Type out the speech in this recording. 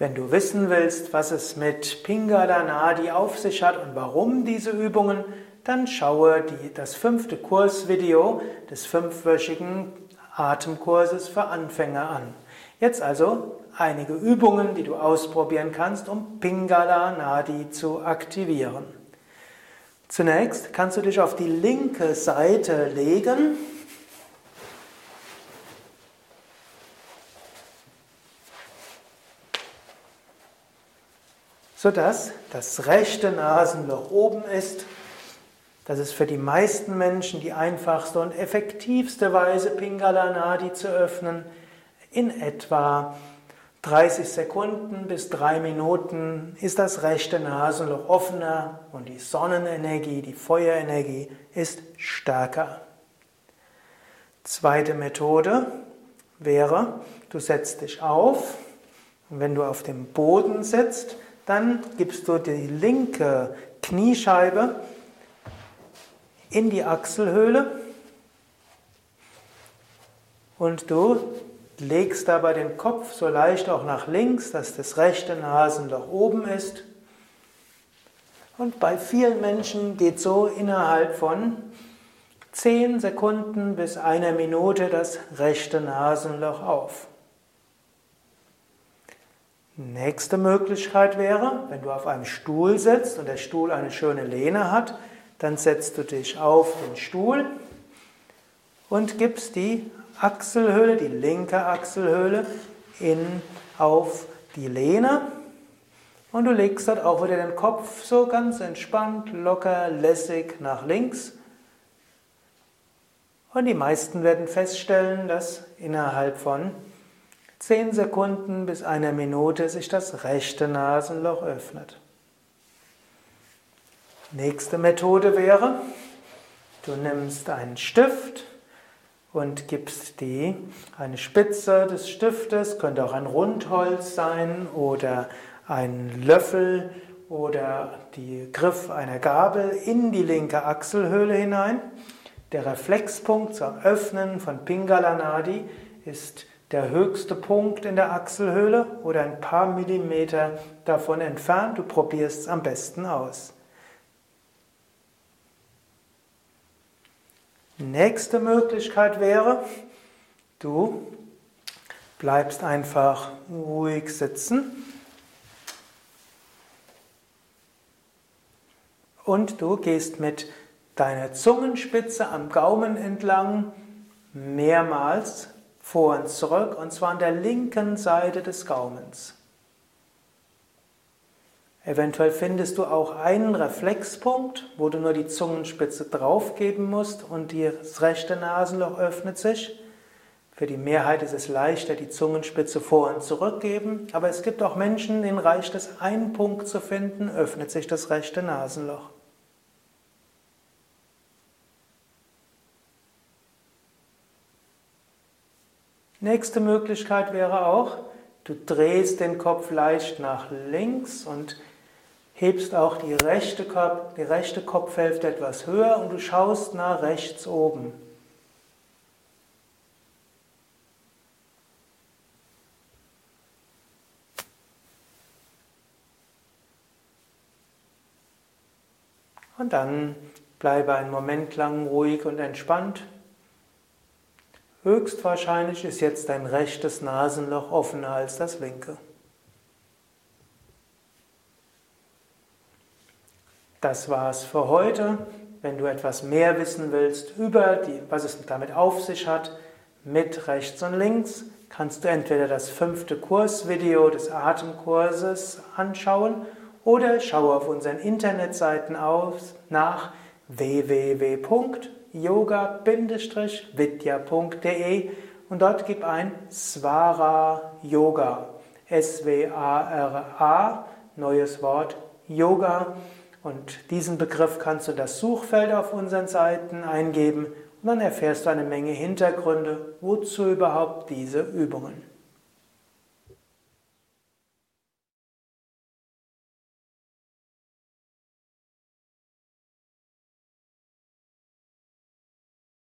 Wenn du wissen willst, was es mit Pingala Nadi auf sich hat und warum diese Übungen, dann schaue die, das fünfte Kursvideo des fünfwöchigen Atemkurses für Anfänger an. Jetzt also einige Übungen, die du ausprobieren kannst, um Pingala Nadi zu aktivieren. Zunächst kannst du dich auf die linke Seite legen sodass das rechte Nasenloch oben ist. Das ist für die meisten Menschen die einfachste und effektivste Weise, Pingala Nadi zu öffnen. In etwa 30 Sekunden bis 3 Minuten ist das rechte Nasenloch offener und die Sonnenenergie, die Feuerenergie ist stärker. Zweite Methode wäre, du setzt dich auf und wenn du auf dem Boden sitzt, dann gibst du die linke Kniescheibe in die Achselhöhle und du legst dabei den Kopf so leicht auch nach links, dass das rechte Nasenloch oben ist. Und bei vielen Menschen geht so innerhalb von 10 Sekunden bis einer Minute das rechte Nasenloch auf. Nächste Möglichkeit wäre, wenn du auf einem Stuhl sitzt und der Stuhl eine schöne Lehne hat, dann setzt du dich auf den Stuhl und gibst die Achselhöhle, die linke Achselhöhle, in, auf die Lehne und du legst dort auch wieder den Kopf so ganz entspannt, locker, lässig nach links. Und die meisten werden feststellen, dass innerhalb von 10 Sekunden bis einer Minute sich das rechte Nasenloch öffnet. Nächste Methode wäre, du nimmst einen Stift und gibst die eine Spitze des Stiftes, könnte auch ein Rundholz sein oder ein Löffel oder die Griff einer Gabel in die linke Achselhöhle hinein. Der Reflexpunkt zum Öffnen von Pingala Nadi ist der höchste Punkt in der Achselhöhle oder ein paar Millimeter davon entfernt. Du probierst es am besten aus. Nächste Möglichkeit wäre, du bleibst einfach ruhig sitzen und du gehst mit deiner Zungenspitze am Gaumen entlang mehrmals vor und zurück, und zwar an der linken Seite des Gaumens. Eventuell findest du auch einen Reflexpunkt, wo du nur die Zungenspitze draufgeben musst und das rechte Nasenloch öffnet sich. Für die Mehrheit ist es leichter, die Zungenspitze vor und zurück geben, aber es gibt auch Menschen, denen reicht es, einen Punkt zu finden, öffnet sich das rechte Nasenloch. Nächste Möglichkeit wäre auch, du drehst den Kopf leicht nach links und hebst auch die rechte, Kopf, die rechte Kopfhälfte etwas höher und du schaust nach rechts oben. Und dann bleibe einen Moment lang ruhig und entspannt. Höchstwahrscheinlich ist jetzt dein rechtes Nasenloch offener als das linke. Das war's für heute. Wenn du etwas mehr wissen willst über die, was es damit auf sich hat, mit rechts und links, kannst du entweder das fünfte Kursvideo des Atemkurses anschauen oder schaue auf unseren Internetseiten aus nach www yoga-vidya.de und dort gib ein Swara Yoga. S-W-A-R-A, neues Wort Yoga. Und diesen Begriff kannst du das Suchfeld auf unseren Seiten eingeben und dann erfährst du eine Menge Hintergründe, wozu überhaupt diese Übungen.